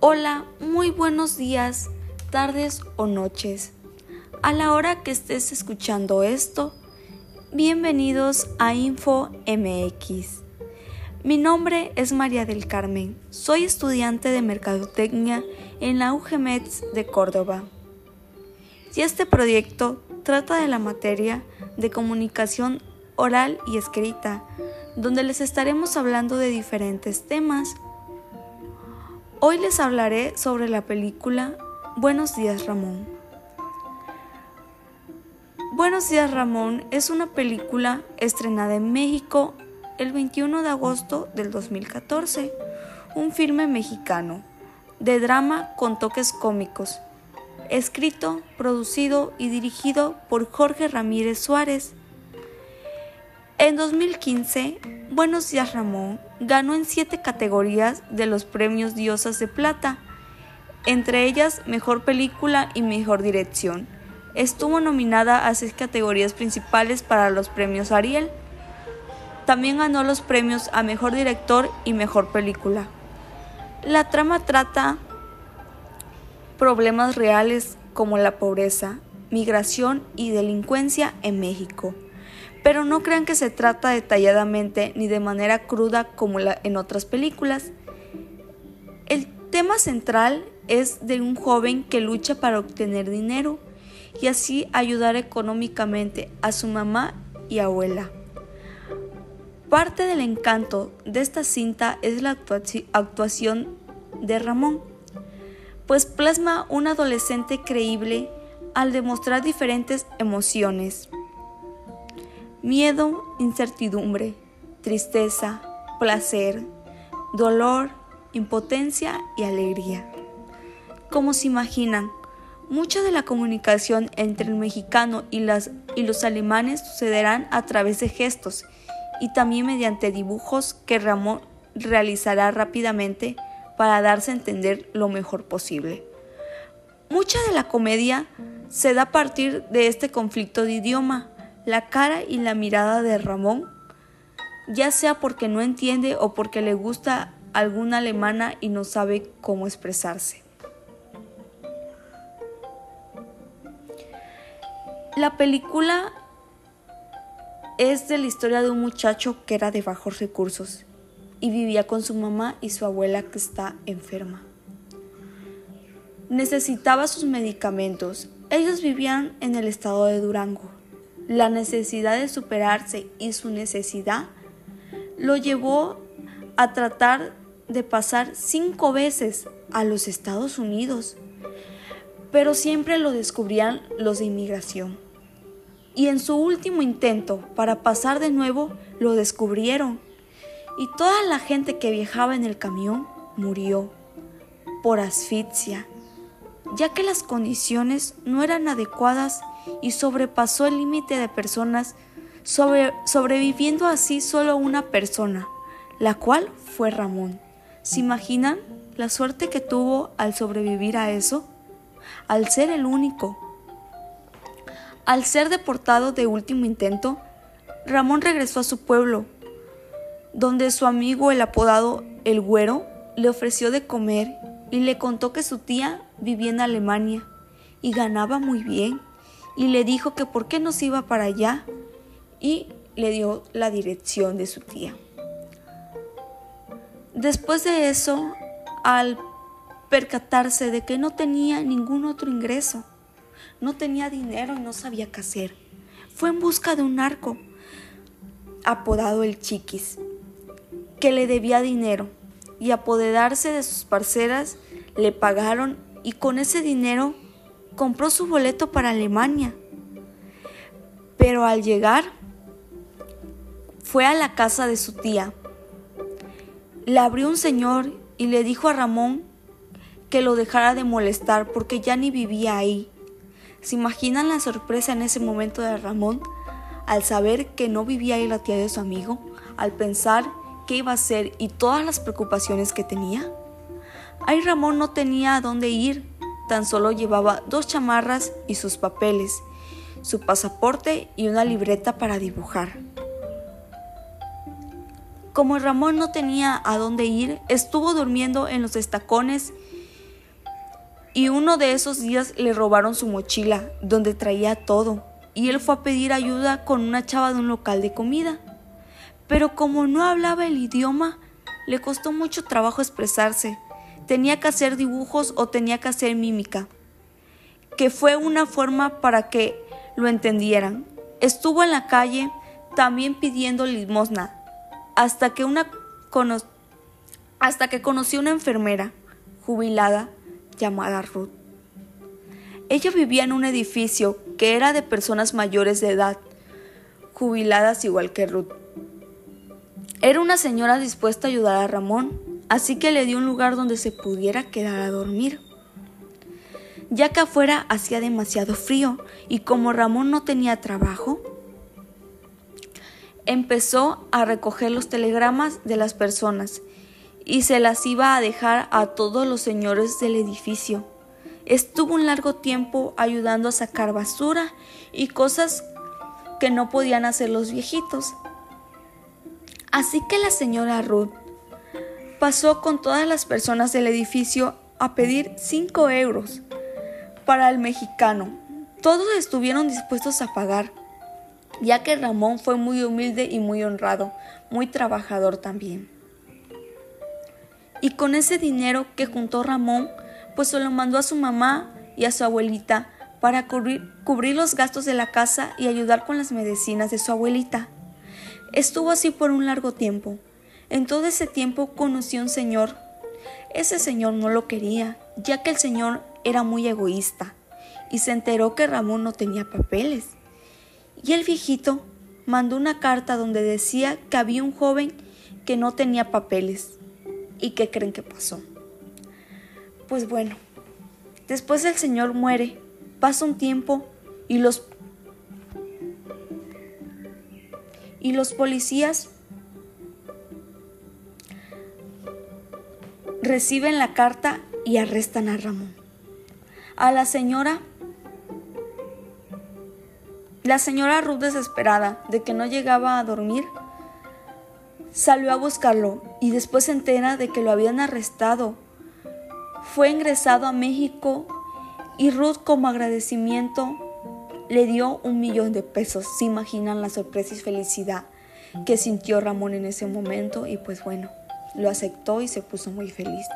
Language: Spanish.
Hola, muy buenos días, tardes o noches. A la hora que estés escuchando esto, bienvenidos a Info MX. Mi nombre es María del Carmen, soy estudiante de Mercadotecnia en la UGMETS de Córdoba. Y este proyecto trata de la materia de comunicación oral y escrita, donde les estaremos hablando de diferentes temas Hoy les hablaré sobre la película Buenos días Ramón. Buenos días Ramón es una película estrenada en México el 21 de agosto del 2014, un filme mexicano de drama con toques cómicos, escrito, producido y dirigido por Jorge Ramírez Suárez. En 2015, Buenos días Ramón ganó en siete categorías de los premios Diosas de Plata, entre ellas Mejor Película y Mejor Dirección. Estuvo nominada a seis categorías principales para los premios Ariel. También ganó los premios a Mejor Director y Mejor Película. La trama trata problemas reales como la pobreza, migración y delincuencia en México pero no crean que se trata detalladamente ni de manera cruda como en otras películas. El tema central es de un joven que lucha para obtener dinero y así ayudar económicamente a su mamá y abuela. Parte del encanto de esta cinta es la actuación de Ramón, pues plasma un adolescente creíble al demostrar diferentes emociones miedo, incertidumbre, tristeza, placer, dolor, impotencia y alegría. Como se imaginan, mucha de la comunicación entre el mexicano y, las, y los alemanes sucederán a través de gestos y también mediante dibujos que Ramón realizará rápidamente para darse a entender lo mejor posible. Mucha de la comedia se da a partir de este conflicto de idioma, la cara y la mirada de Ramón, ya sea porque no entiende o porque le gusta alguna alemana y no sabe cómo expresarse. La película es de la historia de un muchacho que era de bajos recursos y vivía con su mamá y su abuela que está enferma. Necesitaba sus medicamentos. Ellos vivían en el estado de Durango. La necesidad de superarse y su necesidad lo llevó a tratar de pasar cinco veces a los Estados Unidos, pero siempre lo descubrían los de inmigración. Y en su último intento para pasar de nuevo, lo descubrieron. Y toda la gente que viajaba en el camión murió por asfixia, ya que las condiciones no eran adecuadas y sobrepasó el límite de personas, sobreviviendo así solo una persona, la cual fue Ramón. ¿Se imaginan la suerte que tuvo al sobrevivir a eso? Al ser el único. Al ser deportado de último intento, Ramón regresó a su pueblo, donde su amigo el apodado El Güero le ofreció de comer y le contó que su tía vivía en Alemania y ganaba muy bien y le dijo que por qué no se iba para allá y le dio la dirección de su tía. Después de eso, al percatarse de que no tenía ningún otro ingreso, no tenía dinero y no sabía qué hacer, fue en busca de un narco apodado el Chiquis, que le debía dinero y apoderarse de sus parceras le pagaron y con ese dinero compró su boleto para Alemania. Pero al llegar, fue a la casa de su tía. Le abrió un señor y le dijo a Ramón que lo dejara de molestar porque ya ni vivía ahí. ¿Se imaginan la sorpresa en ese momento de Ramón al saber que no vivía ahí la tía de su amigo? Al pensar qué iba a hacer y todas las preocupaciones que tenía. Ahí Ramón no tenía a dónde ir Tan solo llevaba dos chamarras y sus papeles, su pasaporte y una libreta para dibujar. Como Ramón no tenía a dónde ir, estuvo durmiendo en los estacones Y uno de esos días le robaron su mochila, donde traía todo, y él fue a pedir ayuda con una chava de un local de comida. Pero como no hablaba el idioma, le costó mucho trabajo expresarse. Tenía que hacer dibujos o tenía que hacer mímica, que fue una forma para que lo entendieran. Estuvo en la calle también pidiendo limosna, hasta que una hasta que conoció una enfermera jubilada llamada Ruth. Ella vivía en un edificio que era de personas mayores de edad, jubiladas igual que Ruth. Era una señora dispuesta a ayudar a Ramón, así que le dio un lugar donde se pudiera quedar a dormir. Ya que afuera hacía demasiado frío y como Ramón no tenía trabajo, empezó a recoger los telegramas de las personas y se las iba a dejar a todos los señores del edificio. Estuvo un largo tiempo ayudando a sacar basura y cosas que no podían hacer los viejitos. Así que la señora Ruth pasó con todas las personas del edificio a pedir cinco euros para el mexicano. Todos estuvieron dispuestos a pagar, ya que Ramón fue muy humilde y muy honrado, muy trabajador también. Y con ese dinero que juntó Ramón, pues se lo mandó a su mamá y a su abuelita para cubrir, cubrir los gastos de la casa y ayudar con las medicinas de su abuelita. Estuvo así por un largo tiempo. En todo ese tiempo conoció a un señor. Ese señor no lo quería, ya que el señor era muy egoísta, y se enteró que Ramón no tenía papeles. Y el viejito mandó una carta donde decía que había un joven que no tenía papeles. ¿Y qué creen que pasó? Pues bueno, después el Señor muere, pasa un tiempo y los y los policías reciben la carta y arrestan a Ramón. A la señora la señora Ruth desesperada de que no llegaba a dormir salió a buscarlo y después se entera de que lo habían arrestado fue ingresado a México y Ruth como agradecimiento le dio un millón de pesos. Se imaginan la sorpresa y felicidad que sintió Ramón en ese momento y pues bueno, lo aceptó y se puso muy feliz.